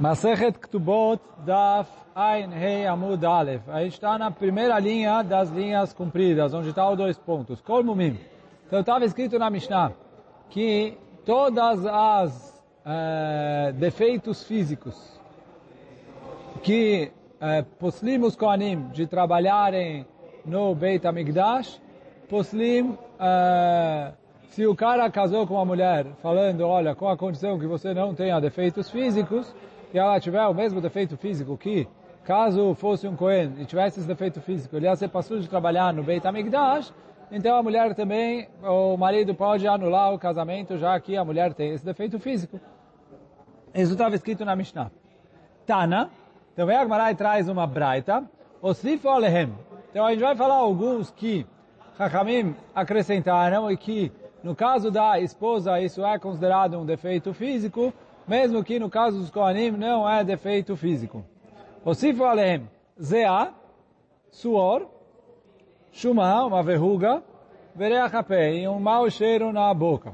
Masechet Ktubot Daf Ein Hei Amud Aleph. A gente está na primeira linha das linhas compridas, onde está os dois pontos. Kol Mumim. Então estava escrito na Mishnah que todas as eh, defeitos físicos que eh, poslim os de trabalharem no Beit HaMikdash, poslim eh, se o cara casou com uma mulher falando, olha, com a condição que você não tenha defeitos físicos, e ela tiver o mesmo defeito físico que, caso fosse um Cohen e tivesse esse defeito físico, ele ia ser passado de trabalhar no Beit HaMikdash, então a mulher também, o marido pode anular o casamento, já que a mulher tem esse defeito físico. Isso estava escrito na Mishnah. Tana, então vem a Gemara e traz uma braita, Osifu Alehem. Então a gente vai falar alguns que Chachamim acrescentaram e que, no caso da esposa, isso é considerado um defeito físico, mesmo que no caso dos Kohanim não é defeito físico. Osifu Alehem, Zea, suor, Shuma, uma verruga, Vereachapé, e um mau cheiro na boca.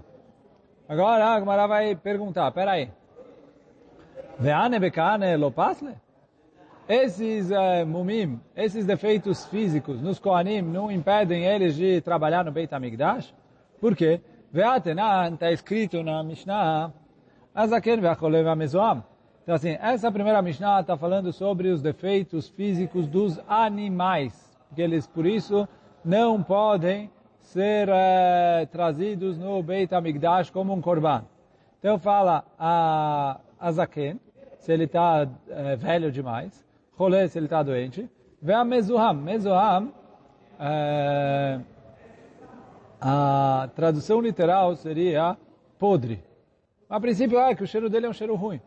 Agora a Gemara vai perguntar, peraí, Veane bekane lopasle? Esses uh, mumim, esses defeitos físicos nos Kohanim não impedem eles de trabalhar no Beit HaMikdash? Por quê? Veatenan está escrito na Mishnah. Então assim, essa primeira Mishnah está falando sobre os defeitos físicos dos animais, porque eles por isso não podem ser uh, trazidos no Beit HaMikdash como um korban. Então fala a Azaken, se ele está uh, velho demais, Cholé, se ele está doente, vê a Mezuham. Mezuham, uh, a tradução literal seria podre. A princípio é que o cheiro dele é um cheiro ruim.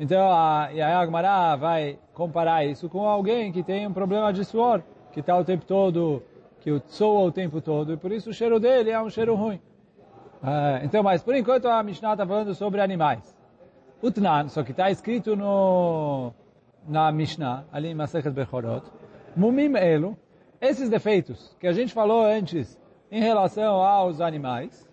Então, a, e a Agmará vai comparar isso com alguém que tem um problema de suor, que está o tempo todo, que soa o tempo todo, e por isso o cheiro dele é um cheiro ruim. Uh, então, mas por enquanto a Mishnah está falando sobre animais. Utnan, só que está escrito no, na Mishnah, ali em Masechet Bechorot, Mumim Elo, esses defeitos que a gente falou antes em relação aos animais,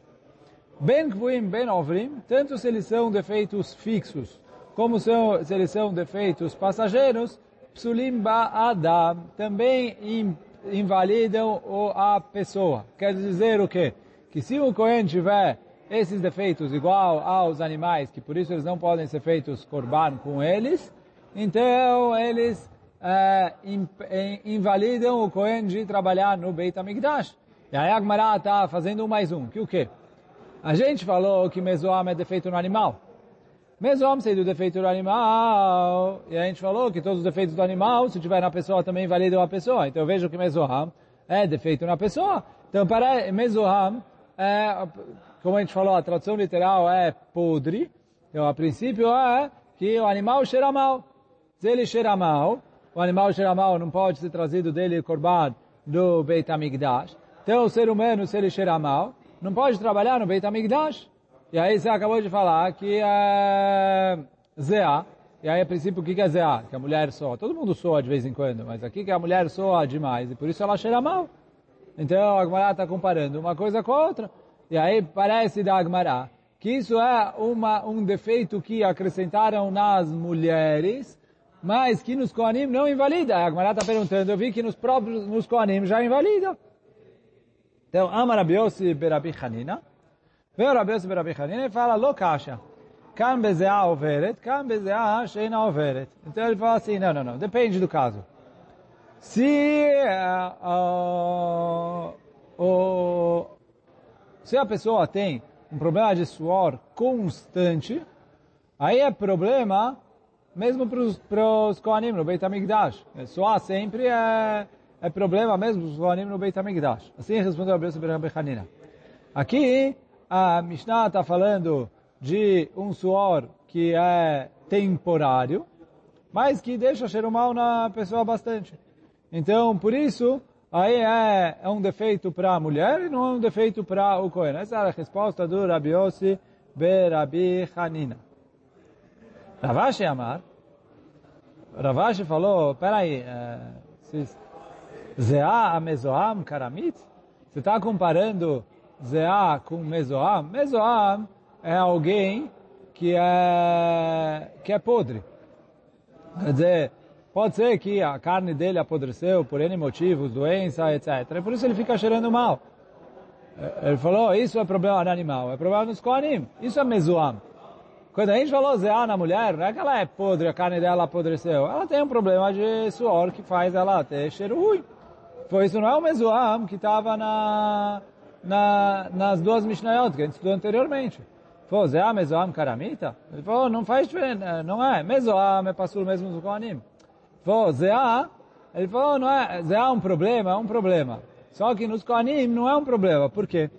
Ben Kvuim, Ben Ovrim, tanto se eles são defeitos fixos, como se eles são defeitos passageiros, Psulim Ba'adam, também invalidam a pessoa. Quer dizer o quê? Que se o Cohen tiver esses defeitos igual aos animais, que por isso eles não podem ser feitos korban com eles, então eles é, invalidam o Cohen de trabalhar no Beit HaMikdash. E aí a Agmará está fazendo um mais um, que o quê? A gente falou que Mesoam é defeito no animal. Mesoam sendo defeito no animal, e a gente falou que todos os defeitos do animal, se tiver na pessoa, também invalidam a pessoa. Então eu vejo que Mesoam é defeito na pessoa. Então para Mesoam, é, como a gente falou, a tradução literal é podre. Então a princípio é que o animal cheira mal. Se ele cheira mal, o animal cheira mal não pode ser trazido dele korban do Beit HaMikdash. Então o ser humano, se ele cheira mal, não pode trabalhar no Beit HaMikdash. E aí você acabou de falar que é Zeá. E aí, a princípio, o que é Zeá? Que a mulher soa. Todo mundo soa de vez em quando, mas aqui que a mulher soa demais e por isso ela cheira mal. Então a Agmará está comparando uma coisa com a outra. E aí parece da Agmará que isso é uma, um defeito que acrescentaram nas mulheres mas que nos Kohanim não invalida. A Agmará está perguntando, eu vi que nos próprios nos Kohanim já invalida. Então, Amar Rabiossi Berabi Hanina, veio Rabiossi Berabi Hanina e fala, lo kasha, kan bezea overet, kan bezea sheina overet. Então ele fala assim, não, não, não, depende do caso. Se, uh, uh, se a pessoa tem um problema de suor constante, aí é problema mesmo para os Kohanim no Beit HaMikdash. Soar sempre é, é problema mesmo os Kohanim no Beit HaMikdash. Assim respondeu a Bessa Hanina. Aqui, a Mishnah está falando de um suor que é temporário, mas que deixa cheiro mal na pessoa bastante. Então, por isso, aí é, é um defeito para a mulher e não é um defeito para o Kohen. Essa é a resposta do Rabi Yossi Berabi Hanina. Ravashi Amar, Ravashi falou, peraí, é, Zeá a Mezoam Karamit? Você está comparando Zeá com Mezoam? Mezoam é alguém que é, que é podre. Quer dizer, pode ser que a carne dele apodreceu por N motivos, doença, etc. Por isso ele fica cheirando mal. Ele falou, isso é problema no animal, é problema nos Kohanim. Isso é mezuam. Quando a gente falou zeá na mulher, não é que ela é podre, a carne dela apodreceu. Ela tem um problema de suor que faz ela ter cheiro ruim. Foi isso não é o Mezuam que estava na, na, nas duas Mishnayot que a gente estudou anteriormente. Falou, Zé ah, Mezoam Karamita? Ele falou, oh, não faz diferença, eh, não é. Mezoam é passou mesmo do Kohanim. foi Zé ah? ele falou, oh, não é, Zé é um problema, é um problema. Só que nos Kohanim não é um problema. Por quê?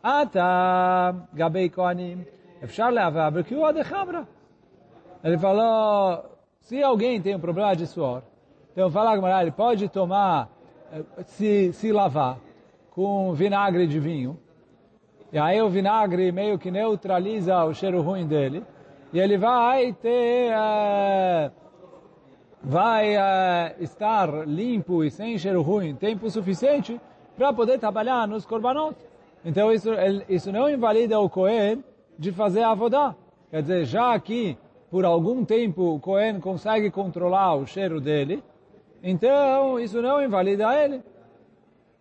Ata Gabei Kohanim Efshar Leavabra que o Adechabra. Ele falou, se alguém tem um problema de suor, então fala, ele pode tomar se, se lavar com vinagre de vinho, e aí o vinagre meio que neutraliza o cheiro ruim dele, e ele vai ter, uh, vai uh, estar limpo e sem cheiro ruim tempo suficiente para poder trabalhar nos korbanot. Então isso, isso não invalida o Cohen, de fazer a avodá. Quer dizer, já que por algum tempo o Cohen consegue controlar o cheiro dele, então isso não invalida ele.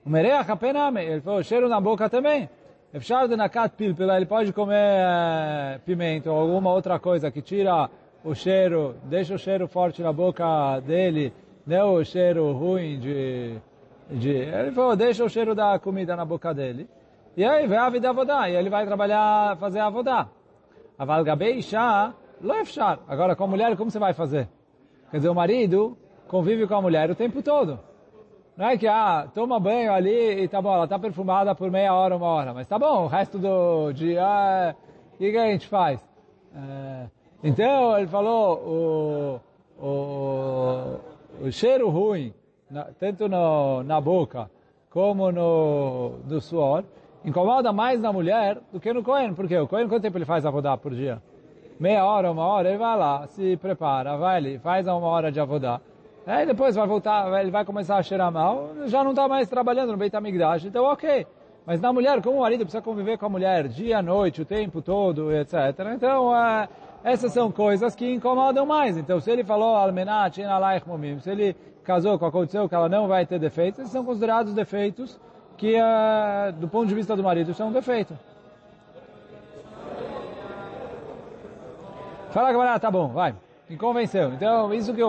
O mereach apename, ele falou, cheiro na boca também. Efshar de nakat pilpila, ele pode comer é, pimenta ou alguma outra coisa que tira o cheiro, deixa o cheiro forte na boca dele, não o cheiro ruim de... de ele falou, deixa o cheiro da comida na boca dele. E aí vem a vida avodá, e ele vai trabalhar, fazer a avodá. Aval gabei isha, lo efshar. Agora, com a mulher, como você vai fazer? Quer dizer, o marido convive com a mulher o tempo todo. Não é que, ah, toma banho ali e tá bom, ela tá perfumada por meia hora, uma hora. Mas tá bom, o resto do dia, o que, que a gente faz? É, então, ele falou, o, o, o cheiro ruim, na, tanto no, na boca como no, no suor, incomoda mais na mulher do que no Cohen. Porque o Cohen, quanto tempo ele faz avodá por dia? Meia hora, uma hora, ele vai lá, se prepara, vai ali, faz uma hora de avodá. Aí depois vai voltar, ele vai começar a cheirar mal, já não está mais trabalhando no Beit HaMikdash, então ok. Mas na mulher, como o marido precisa conviver com a mulher dia, noite, o tempo todo, etc. Então, é, essas são coisas que incomodam mais. Então, se ele falou, Almenat, se ele casou com aconteceu que ela não vai ter defeitos, esses são considerados defeitos que uh, do ponto de vista do marido isso é um defeito. Fala camarada, tá bom, vai. Me convenceu. Então, isso que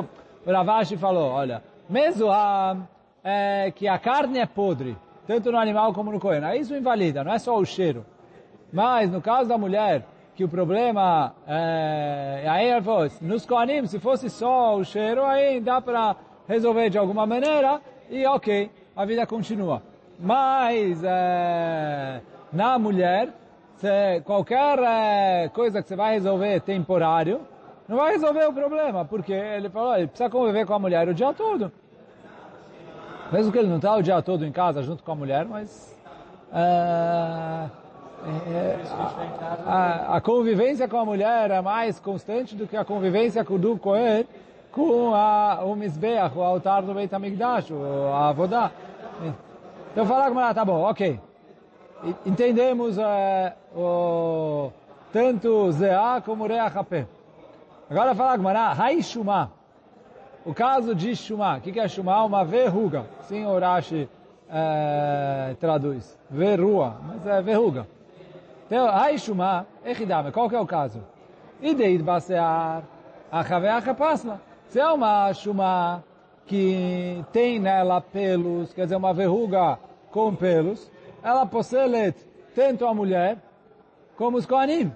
o Ravashi falou, olha, mesmo a, é, que a carne é podre, tanto no animal como no coelho, isso invalida, não é só o cheiro. Mas, no caso da mulher, que o problema é, aí ele falou, nos coanim, se fosse só o cheiro, aí dá para resolver de alguma maneira e ok, a vida continua. Mas é, na mulher, se qualquer é, coisa que você vai resolver temporário, não vai resolver o problema, porque ele falou, ele precisa conviver com a mulher o dia todo. Mesmo que ele não está o dia todo em casa junto com a mulher, mas é, é, a, a, convivência com a mulher é mais constante do que a convivência com do Cohen com a, o Mizbeach, o altar do Beit HaMikdash, a Avodá. Então fala com ela, tá bom, ok. Entendemos é, o, tanto Zeá como Reach Agora fala com ela, Hai Shuma. O caso de Shuma. O que, é Shuma? Uma verruga. Sim, o Rashi é, traduz. Verrua, mas é verruga. Então, Hai Shuma, Echidame. Qual que é o caso? Ideit Basear, Achaveach Pasla. Se é uma Shuma que tem nela pelos, quer dizer, uma verruga com pelos, ela possui tanto a mulher como os Kohanim.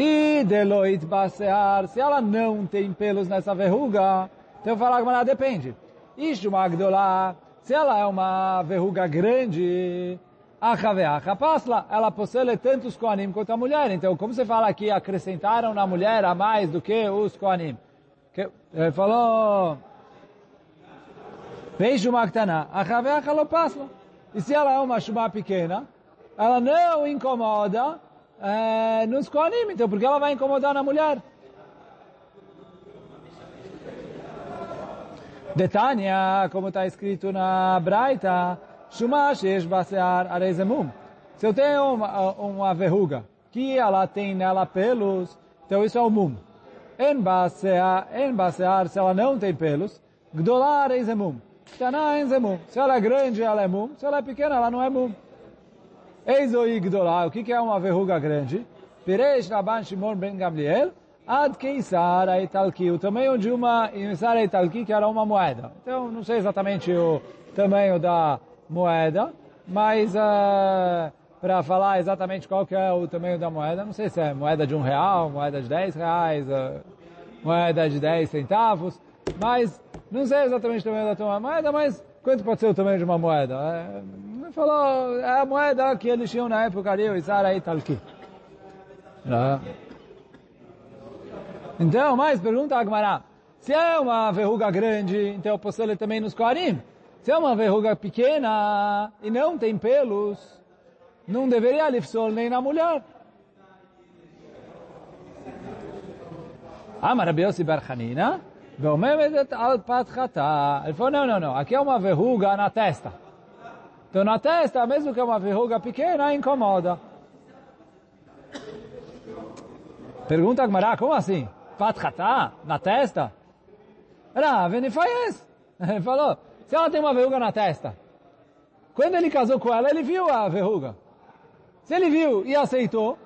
E Deloit Basear, se ela não tem pelos nessa verruga, então falar que ela depende. Ishu Magdolá, se ela é uma verruga grande, a Chaveacha Pasla, ela possui tanto os Kohanim quanto a mulher. Então, como você fala aqui, acrescentaram na mulher a mais do que os Kohanim? Que, ele falou, Vem Shumá Ktaná, a lo pasla. E se ela é uma Shumá pequena, ela não incomoda é, nos Kohanim, então porque ela vai incomodar na mulher? Detânia, como está escrito na Braita, Shumá Shesh Basear Arezemum. Se eu tenho uma, uma verruga que ela tem nela pelos, então isso é o mum. En basear, en basear, se ela não tem pelos, gdolar é mum. Tana é mum. Se ela é grande, ela é mum. Se ela é pequena, ela não é mum. Eizoi gdolar, o que é uma verruga grande? Piresh Rabban Shimon ben Gamliel, Ad Keisar Aitalki, o tamanho de uma Keisar Aitalki, que era uma moeda. Então, não sei exatamente o tamanho da moeda, mas uh, para falar exatamente qual que é o tamanho da moeda, não sei se é moeda de um real, moeda de dez reais, uh, moeda de dez centavos, mas não sei exatamente o tamanho da moeda, mas quanto pode ser o tamanho de uma moeda? É, falou, é a moeda que eles tinham na época ali, o Isara Italki. Então, mais pergunta Agmará. Se é uma verruga grande, então eu posso ler também nos Kohanim. Se é uma verruga pequena e não tem pelos, não deveria lifsol nem na mulher. Amar Rabi Yossi ele falou, não, não, não, aqui é uma verruga na testa. Então na testa, mesmo que é uma verruga pequena, incomoda. Pergunta Gmará, como assim? Patchata? Na testa? Rav, ele faz. Ele falou, se ela tem uma verruga na testa, quando ele casou com ela, ele viu a verruga. Se ele viu e aceitou,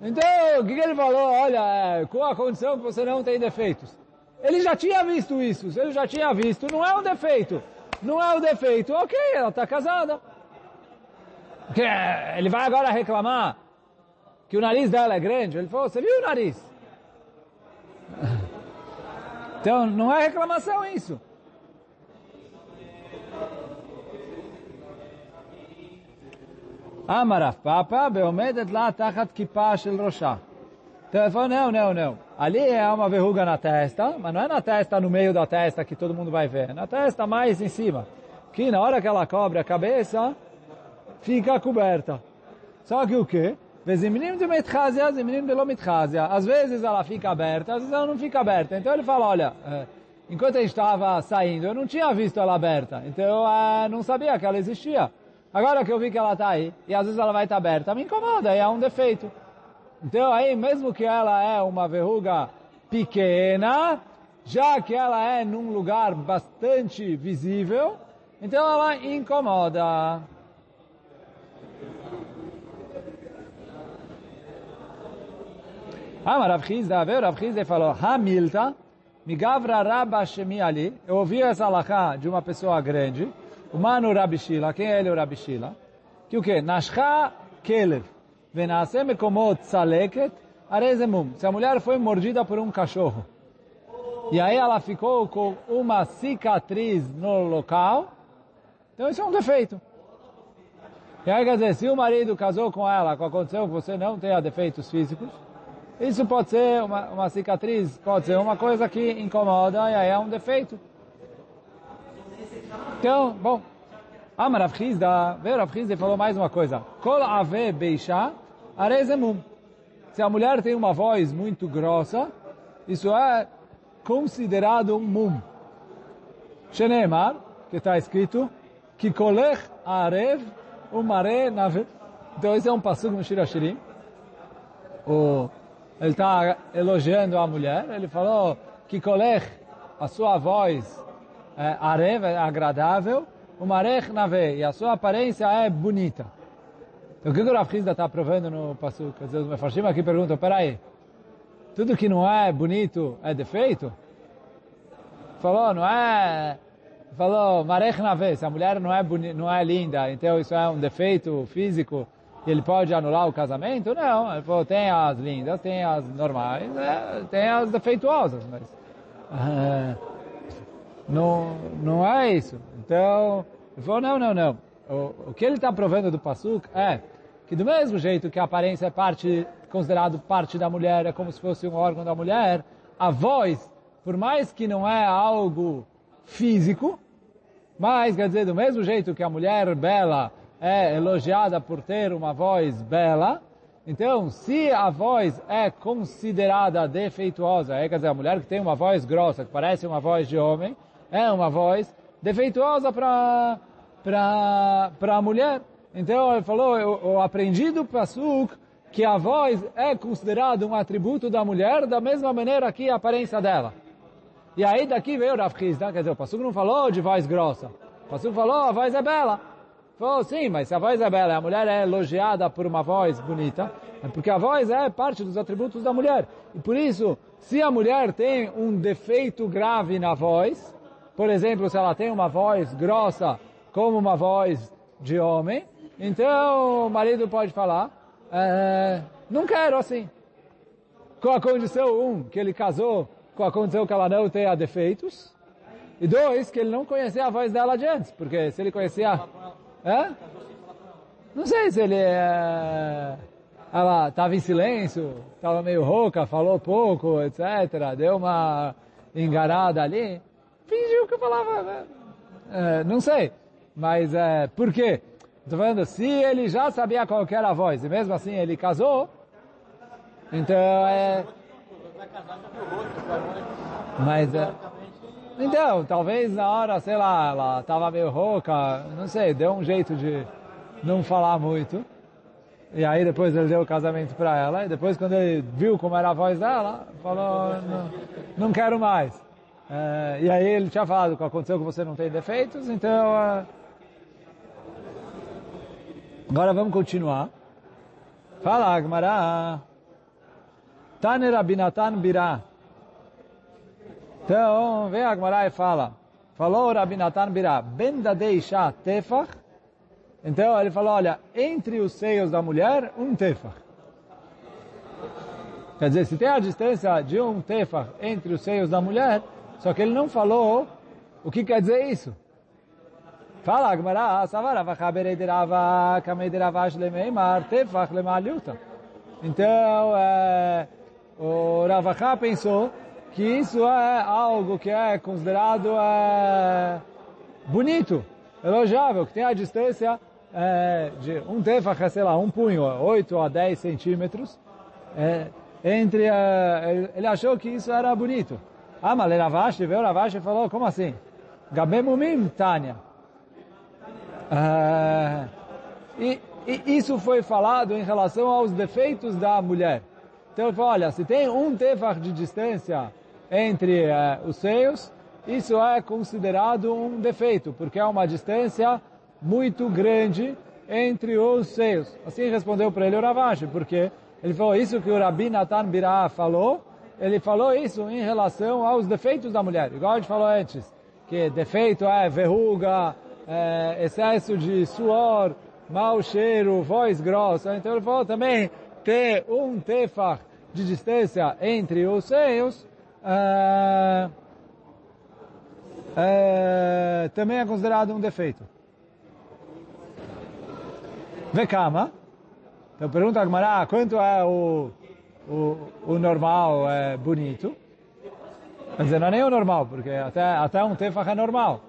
então o que ele falou? Olha, com a condição que você não tem defeitos. Ele já tinha visto isso, ele já tinha visto, não é um defeito. Não é um defeito, ok, ela está casada. Que, ele vai agora reclamar que o nariz dela é grande. Ele falou, você viu o nariz? Então, não é reclamação isso. Amaraf Papa, beomedet lá tachat kippah shel roshah. Então ele falou, não, não, não. Ali é uma verruga na testa, mas não é na testa, no meio da testa que todo mundo vai ver. É na testa mais em cima. Que na hora que ela cobre a cabeça, fica coberta. Só que o quê? Veziminim de metchazia, ziminim de lomitchazia. Às vezes ela fica aberta, às vezes ela não fica aberta. Então ele fala, olha, é, enquanto gente estava saindo, eu não tinha visto ela aberta. Então eu é, não sabia que ela existia. Agora que eu vi que ela está aí, e às vezes ela vai estar tá aberta, me incomoda, é um defeito. Então aí, mesmo que ela é uma verruga pequena, já que ela é num lugar bastante visível, então ela incomoda. Ah, mas Chizda, veio Rav Chizda e falou, Hamilta, Migavra Rabba Shemi Ali, eu ouvi essa alahá de uma pessoa grande, o mano Rabi Shila, quem é ele o Rabi Shila? Que o quê? Nashcha Kelev, Se a mulher foi mordida por um cachorro, e aí ela ficou com uma cicatriz no local, então isso é um defeito. E aí quer dizer, se o marido casou com ela, com a condição que você não tenha defeitos físicos, isso pode ser uma, uma cicatriz, pode ser uma coisa que incomoda e aí é um defeito. Então, bom, Amar Rav Chizda, veio Rav Chizda e falou mais uma coisa. Kol ave beisha arezemum. Se a mulher tem uma voz muito grossa, isso é considerado um mum. Shenemar, que está escrito, que kolech arev umare nave. Então esse é um passugo no Shirashirim. O ele está elogiando a mulher, ele falou que kolech, a sua voz é arev, é agradável, o marech nave, e a sua aparência é bonita. O que o Rav Hizda está provando no passo? Quer dizer, os mefarshim aqui perguntam, peraí, tudo que não é bonito é defeito? Falou, não é... Falou, marech nave, se a mulher não é, boni, não é linda, então isso é um defeito físico, ele pode anular o casamento? Não, ele falou, tem as lindas, tem as normais, é, tem as defeituosas, mas uh, não, não é isso. Então, ele falou, não, não, não. O, o que ele está provando do Passuk é que do mesmo jeito que a aparência é parte, considerado parte da mulher, é como se fosse um órgão da mulher, a voz, por mais que não é algo físico, mas quer dizer, do mesmo jeito que a mulher bela é elogiada por ter uma voz bela, então, se a voz é considerada defeituosa, é, quer dizer, a mulher que tem uma voz grossa, que parece uma voz de homem, é uma voz defeituosa para para a mulher. Então, ele falou, eu, eu aprendi do Pasuk que a voz é considerado um atributo da mulher da mesma maneira que a aparência dela. E aí daqui veio o Rav quer dizer, o Passuco não falou de voz grossa. O Passuco falou, a voz é bela. Falou, sim, mas se a voz é bela a mulher é elogiada por uma voz bonita, é porque a voz é parte dos atributos da mulher. E por isso, se a mulher tem um defeito grave na voz, por exemplo, se ela tem uma voz grossa como uma voz de homem, então o marido pode falar, é, não quero assim. Com a condição, um, que ele casou com a condição que ela não tenha defeitos, e dois, que ele não conhecia a voz dela de antes, porque se ele conhecia... É? Não sei se ele é, ela estava em silêncio, estava meio rouca, falou pouco, etc. Deu uma engarada ali. Fingiu que falava. Né? É, não sei. Mas é, por quê? Estou falando, se ele já sabia qual era a voz, e mesmo assim ele casou, então é... Mas é... Então, talvez na hora, sei lá, ela estava meio rouca, não sei, deu um jeito de não falar muito. E aí depois ele deu o casamento para ela, e depois quando ele viu como era a voz dela, falou, não, não quero mais. É, e aí ele tinha falado aconteceu que você não tem defeitos, então... É... Agora vamos continuar. Fala, Agmará. Tane Rabinatan Birah. Então, vem Agmará e fala. Falou Rabinatan Birah. Ben Dadeisha Tefach. Então ele falou, olha, entre os seios da mulher, um tefach. Quer dizer, se tem a distância de um tefach entre os seios da mulher, só que ele não falou o que quer dizer isso. Fala, Agmará, Savara, Vachaberei de Rava, Kamei de Rava, Shlemeimar, Tefach Lemaliuta. Então, é, o Ravachá pensou que isso é algo que é considerado é, bonito, elogiável, que tem a distância é, de um tefach, sei lá, um punho, 8 a 10 centímetros, é, entre, é, ele achou que isso era bonito. Ah, mas Ravashi, veio Ravashi e falou, como assim? Gabemumim Tanya. Ah, e, e, isso foi falado em relação aos defeitos da mulher. Então ele falou, olha, se tem um tefach de distância entre uh, os seios, isso é considerado um defeito, porque é uma distância muito grande entre os seios. Assim respondeu para ele o Ravashi, porque ele falou isso que o Rabi Natan Birah falou, ele falou isso em relação aos defeitos da mulher, igual a gente falou antes, que defeito é verruga, é, excesso de suor, mau cheiro, voz grossa. Então ele falou também ter um tefach de distância entre os seios, é, é, também é considerado um defeito. Vekama. Então pergunta a Gmará, quanto é o, o, o normal, é bonito? Quer dizer, não é nem o normal, porque até, até um tefach é normal.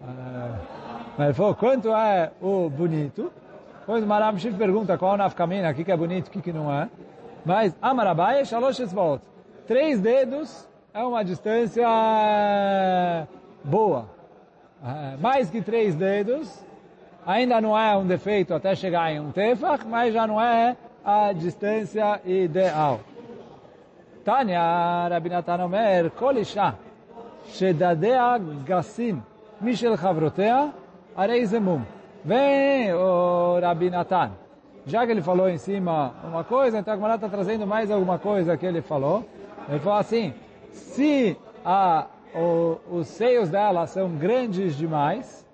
É, mas ele falou, quanto é o bonito? Depois o Marabshir pergunta qual é o nafkamina, o que, é bonito, o que, não é. Mas, Amarabai, Shalosh Esvot. Três dedos é uma distância boa. É, mais que três dedos ainda não é um defeito até chegar em um tefach, mas já não é a distância ideal. Tanya Rabinatan Omer, Kol Isha, Shedadea Gassim, Mishel Chavrotea, Arei Zemum. Vem o Rabinatan. Já que ele falou em cima uma coisa, então a Gemara está trazendo mais alguma coisa que ele falou. Ele falou assim, se a, o, os seios dela são grandes demais,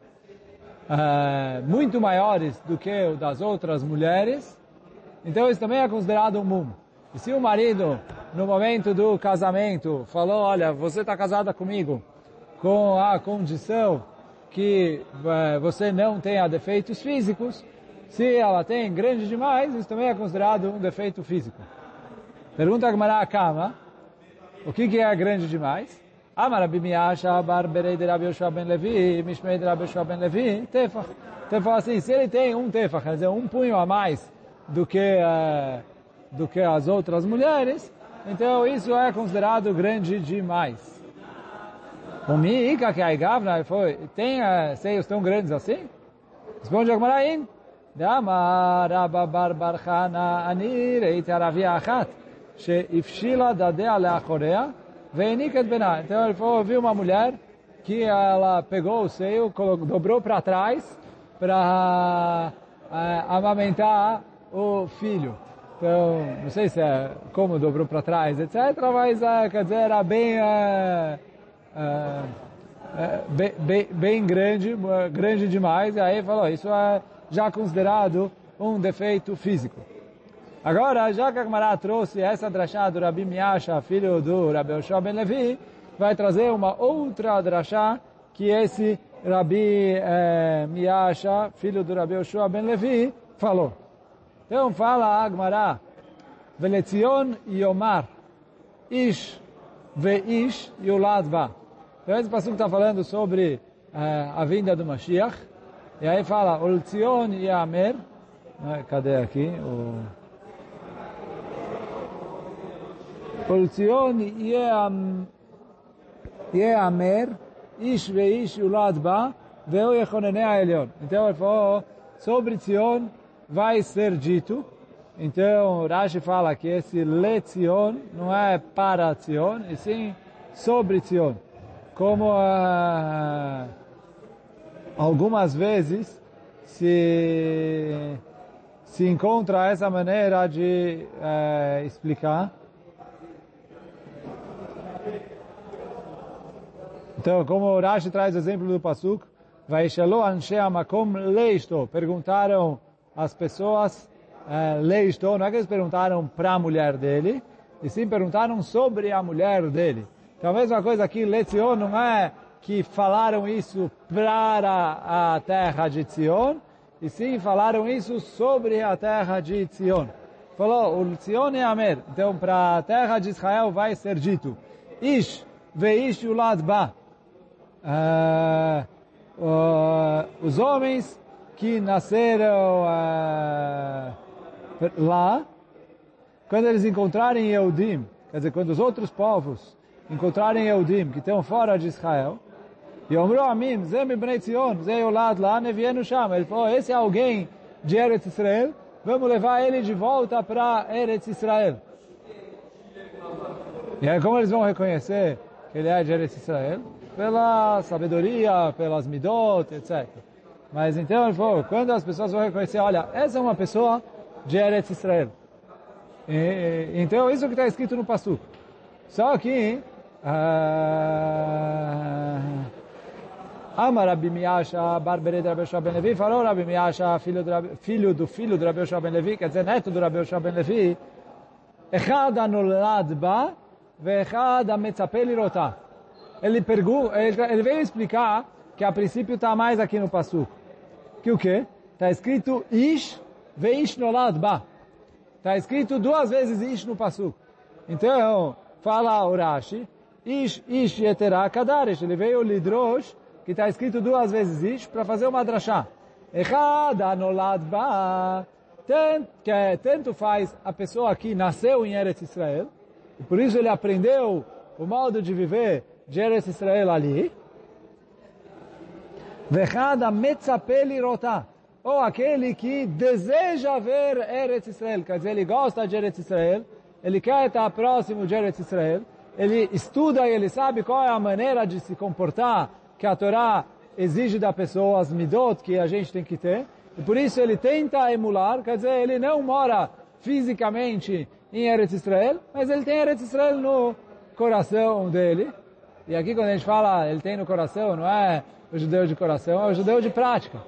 uh, muito maiores do que o das outras mulheres, então isso também é considerado um mum. E se o marido, no momento do casamento, falou, olha, você está casada comigo com a condição que uh, você não tenha defeitos físicos, se ela tem grande demais, isso também é considerado um defeito físico. Pergunta a Gemara Kama, o que, que é grande demais? Amar Rabi Miyasha, Barberei de Rabi Yoshua ben Levi, Mishmei de Rabi Yoshua ben Levi, Tefach. Então fala assim, se ele tem um Tefach, quer dizer, um punho a mais do que, uh, do que as outras mulheres, então isso é considerado grande demais. O Miika que Aigavna foi, tem uh, seios tão grandes assim? Responde Agmará, hein? Dama Rabba Barbarchana Anireit Aravia Achat, Sheifshila Dadea Leachorea, Veiniket Bená. Então ele foi ouvir uma mulher que ela pegou o seio, dobrou para trás para uh, eh, amamentar o filho. Então, não sei se é como dobrou para trás, etc., mas uh, quer dizer, era bem... Uh, é, é, bem, bem, grande, grande demais, e aí falou, isso é já considerado um defeito físico. Agora, já que a Gemara trouxe essa drachá do Rabi Miasha, filho do Rabi Oshua Ben Levi, vai trazer uma outra drachá que esse Rabi eh, Miasha, filho do Rabi Oshua Ben Levi, falou. Então fala a Agmará, Veletzion Yomar, Ish Veish Yulad Ba. Então esse passo está falando sobre eh, a vinda do Mashiach, e aí fala, Oltzion Yamer, cadê aqui? O... Oltzion Yamer, Ish Veish Yulad Ba, Veu Yechonenei Elion. Então ele falou, sobre Tzion vai ser dito, então Rashi fala que esse Letzion não é para Tzion, e sim sobre Tzion. Como uh, algumas vezes se, se encontra essa maneira de uh, explicar. Então, como Rashi traz o exemplo do Pasuk, Vaishalo Anshe Amakom Leisto, perguntaram as pessoas, uh, Leisto, não é que eles perguntaram para a mulher dele, e sim perguntaram sobre a mulher dele. Então a mesma coisa aqui, Lezion não é que falaram isso para a terra de Tzion, e sim falaram isso sobre a terra de Tzion. Falou, o Tzion é Amer. Então, para a terra de Israel vai ser dito, Ish veish yulad ba. Uh, uh, os homens que nasceram uh, lá, quando eles encontrarem Eudim, quer dizer, quando os outros povos encontrarem Eudim, que estão fora de Israel, e Omru Amim, Zem Ibnei Tzion, Zem Yolad lá, Nevienu Sham. Ele falou, esse é alguém de Eretz Israel, vamos levar ele de volta para Eretz Israel. E aí como eles vão reconhecer que ele é de Eretz Israel? pela sabedoria, pelas midot, etc. Mas então ele falou, quando as pessoas vão reconhecer, olha, essa é uma pessoa de Eretz Israel. E, então isso que está escrito no Pasuk. Só que ah. Amar Rabi Miasha, Barbere de Rabi Ben Levi, falou Rabi Miasha, filho, filho do filho do Rabi Ben Levi, quer dizer, neto do Rabi Ben Levi, Echad anulad ba, veechad ametzapel rota. Ele pergunta, ele veio explicar que a princípio está mais aqui no passo. Que o quê? Está escrito ish veish nolad ba. Está escrito duas vezes ish no passo. Então, fala o Rashi, Ish, Ish yeterá kadaresh. Ele veio Lidrosh, que está escrito duas vezes Ish, para fazer uma drachá. Echad anolad ba. Que tanto faz a pessoa que nasceu em Eretz Israel, e por isso ele aprendeu o modo de viver de Eretz Israel ali, Vechada metzapeli rota, ou aquele que deseja ver Eretz Israel, quer dizer, ele gosta de Eretz Israel, ele quer estar próximo de Eretz Israel, ele estuda e ele sabe qual é a maneira de se comportar que a Torá exige da pessoa, as midot que a gente tem que ter, e por isso ele tenta emular, quer dizer, ele não mora fisicamente em Eretz Israel, mas ele tem Eretz Israel no coração dele, e aqui quando a gente fala ele tem no coração, não é o judeu de coração, é o judeu de prática.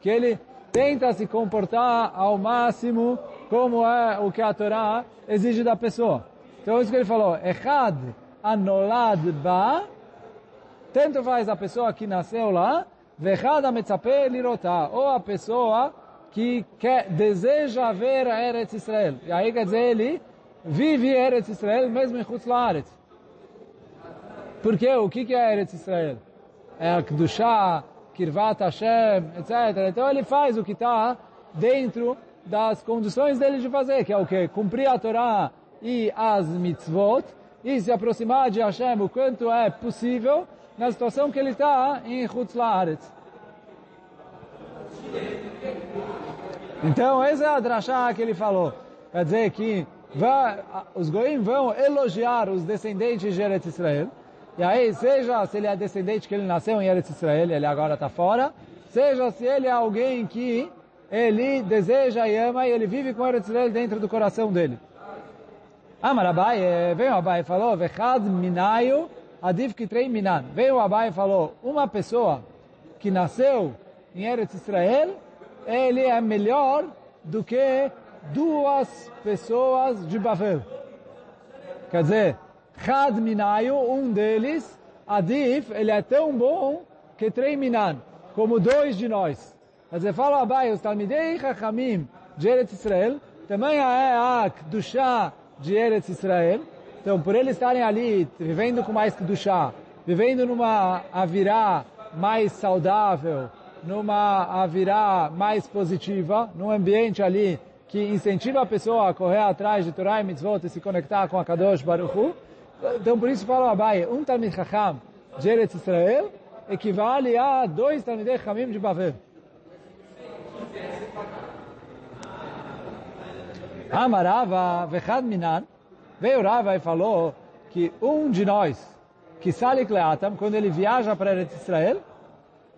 Que ele tenta se comportar ao máximo como é o que a Torá exige da pessoa. Então isso que ele falou, Echad anolad ba, tanto faz a pessoa que nasceu lá, Vechad ametzape lirotá, ou a pessoa que quer, deseja ver a Eretz Israel. E aí quer dizer, ele vive Eretz Israel mesmo em Chutz Laaretz. Porque o que é Eretz Israel? É a Kedushá, Kirvat Hashem, etc. Então ele faz o que está dentro das condições dele de fazer, que é o que? Cumprir a Torá e as mitzvot, e se aproximar de Hashem o quanto é possível, na situação que ele está em Chutz Laaretz. Então, essa é a drachá que ele falou. Quer dizer que vai, os goim vão elogiar os descendentes de Eretz Israel. E aí, seja se ele é descendente que ele nasceu em Eretz Israel, ele agora está fora, seja se ele é alguém que ele deseja e ama e ele vive com Eretz Israel dentro do coração dele. Amar Abai, veio Abai e falou, Vechad minayu adif kitrei minan. Veio Abai e falou, uma pessoa que nasceu em Eretz Israel, ele é melhor do que duas pessoas de Bavel. Quer dizer, Chad Minayu, um deles, Adif, ele é tão bom que três Minan, como dois de nós. Quer dizer, fala Abai, os Talmidei Chachamim de Eretz Israel, também é a Kedushá de Eretz Israel. Então, por eles estarem ali, vivendo com mais Kedushá, vivendo numa avirá mais saudável, numa avirá mais positiva, num ambiente ali que incentiva a pessoa a correr atrás de Torah e Mitzvot e se conectar com a Kadosh Baruch Hu. Então, por isso fala Abai, um Talmid Chacham de Eretz Israel equivale a dois Talmidei Chamim de Bavel. Amarava Vechad Minan, veio Rava e falou que um de nós, que Salik Leatam, quando ele viaja para Eretz Israel,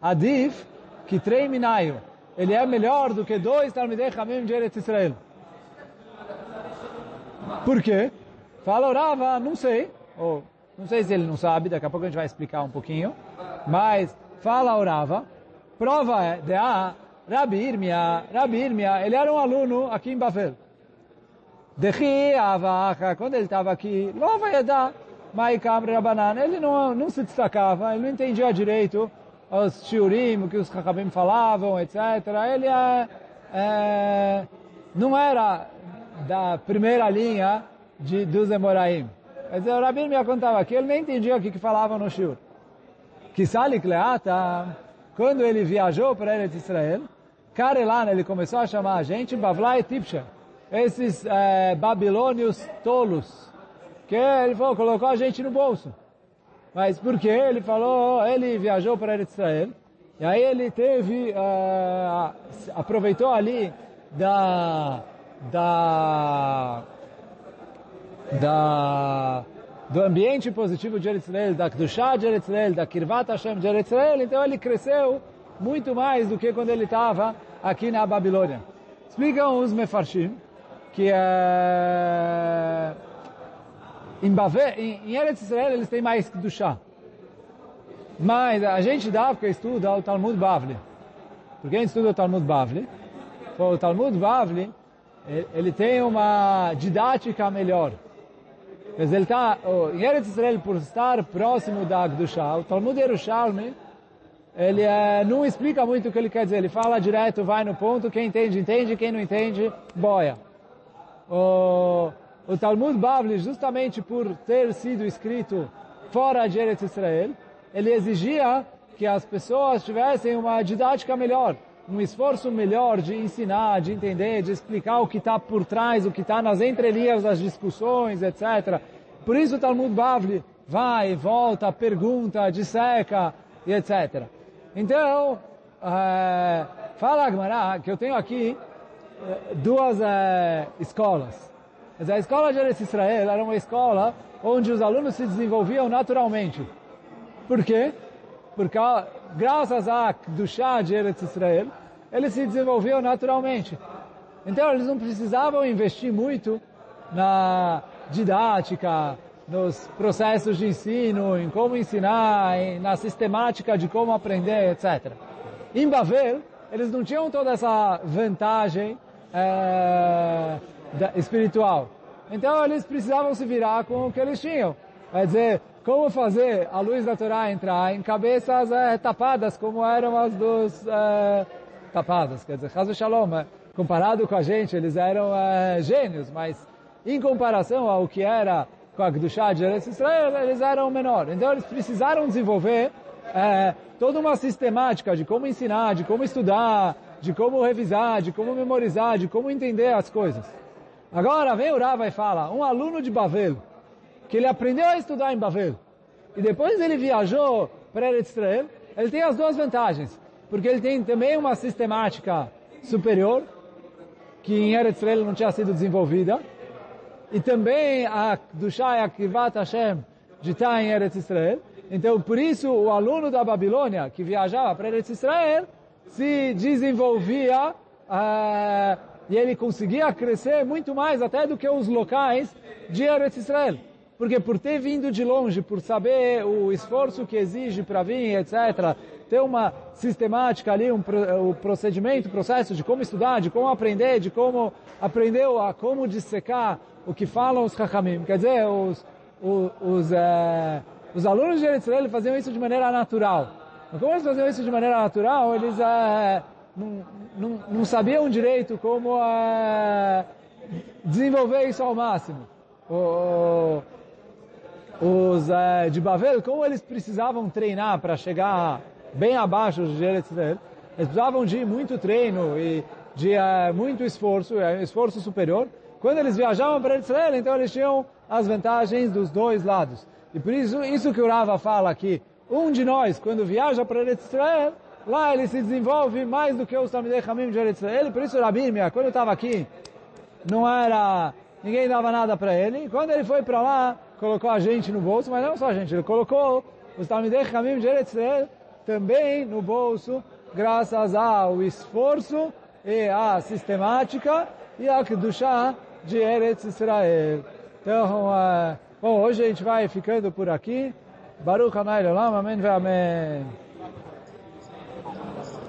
Adif, que trei Minayo, ele é melhor do que dois Talmidei Chamim de Eretz Israel. Por quê? Fala Rava, não sei, ou não sei se ele não sabe, daqui a pouco a gente vai explicar um pouquinho, mas fala Rava, prova é de a Rabi Irmia, Rabi Irmia, ele era um aluno aqui em Bavel. Quando ele estava aqui, Lova Yedá, Maikam Rabanan, ele não, não se destacava, ele não entendia direito os shiurim, o que os Chachabim falavam, etc. Ele é, é, não era da primeira linha de, dos Emoraim. Quer dizer, o Rabin me contava aqui, ele nem entendia o que, que falavam no shiur. Que Salik quando ele viajou para Eretz Israel, Karelan, ele começou a chamar a gente Bavlai Tipsha esses é, babilônios tolos, que ele falou, colocou a gente no bolso. Mas por quê? Ele falou, ele viajou para Israel, e aí ele teve, uh, aproveitou ali da, da, da, do ambiente positivo de Israel, da Kedushá de Israel, da Kirvat Hashem de Israel, então ele cresceu muito mais do que quando ele estava aqui na Babilônia. Explicam os Mefarshim, que é... Em, Bavé, em, em Eretz Israel eles têm mais do chá. Mas a gente dá porque estuda o Talmud Bavli. Por quem estuda o Talmud Bavli? O Talmud Bavli, ele tem uma didática melhor. Mas ele está, em Eretz Israel, por estar próximo da Gdusha, o Talmud Yerushalmi, ele é, não explica muito o que ele quer dizer. Ele fala direto, vai no ponto, quem entende, entende, quem não entende, boia o, o Talmud Bavli, justamente por ter sido escrito fora de Eretz Israel, ele exigia que as pessoas tivessem uma didática melhor, um esforço melhor de ensinar, de entender, de explicar o que está por trás, o que está nas entrelinhas das discussões, etc. Por isso o Talmud Bavli vai, volta, pergunta, disseca etc. Então, é, fala Agmará que eu tenho aqui duas é, escolas. Mas a escola de Eretz Israel era uma escola onde os alunos se desenvolviam naturalmente. Por quê? Porque graças a do chá de Eretz Israel, eles se desenvolviam naturalmente. Então eles não precisavam investir muito na didática, nos processos de ensino, em como ensinar, na sistemática de como aprender, etc. Em Bavel, eles não tinham toda essa vantagem é, espiritual. Então eles precisavam se virar com o que eles tinham. Quer dizer, como fazer a luz da Torá entrar em cabeças é, tapadas, como eram as dos é, tapadas. Quer dizer, Hazu Shalom, é, comparado com a gente, eles eram é, gênios, mas em comparação ao que era com a Gdushá de Israel, eles eram menor. Então eles precisaram desenvolver é, toda uma sistemática de como ensinar, de como estudar, de como revisar, de como memorizar, de como entender as coisas. Agora vem o Rava e fala, um aluno de Bavel, que ele aprendeu a estudar em Bavel, e depois ele viajou para Israel, ele tem as duas vantagens, porque ele tem também uma sistemática superior, que em Eretz Israel não tinha sido desenvolvida, e também a Dushai Akivat Hashem de estar em Eretz Israel. Então, por isso, o aluno da Babilônia, que viajava para Eretz Israel, se desenvolvia uh, e ele conseguia crescer muito mais até do que os locais de Eretz Israel. Porque por ter vindo de longe, por saber o esforço que exige para vir, etc., ter uma sistemática ali, um, o procedimento, processo de como estudar, de como aprender, de como aprender a como dissecar o que falam os Chachamim. Quer dizer, os, os, os, é, os alunos de Eretz Israel faziam isso de maneira natural. Como eles faziam isso de maneira natural, eles é, não, não, não, sabiam direito como é, desenvolver isso ao máximo. O, os é, de Bavel, como eles precisavam treinar para chegar bem abaixo de Eretz eles precisavam de muito treino e de é, muito esforço, é, esforço superior. Quando eles viajavam para Israel, então eles tinham as vantagens dos dois lados. E por isso, isso que o Rava fala aqui, um de nós, quando viaja para Israel, lá ele se desenvolve mais do que os Talmidei Hamim de Israel. Por isso, Rabimia, quando eu estava aqui, não era, ninguém dava nada para ele. Quando ele foi para lá, colocou a gente no bolso, mas não só a gente, ele colocou os Talmidei Hamim de Israel também no bolso, graças ao esforço e à sistemática e a Kedushah de Eretz Israel. Então, uh, bom, hoje a gente vai ficando por aqui. Baruch Hanai Olam, Amém Amém.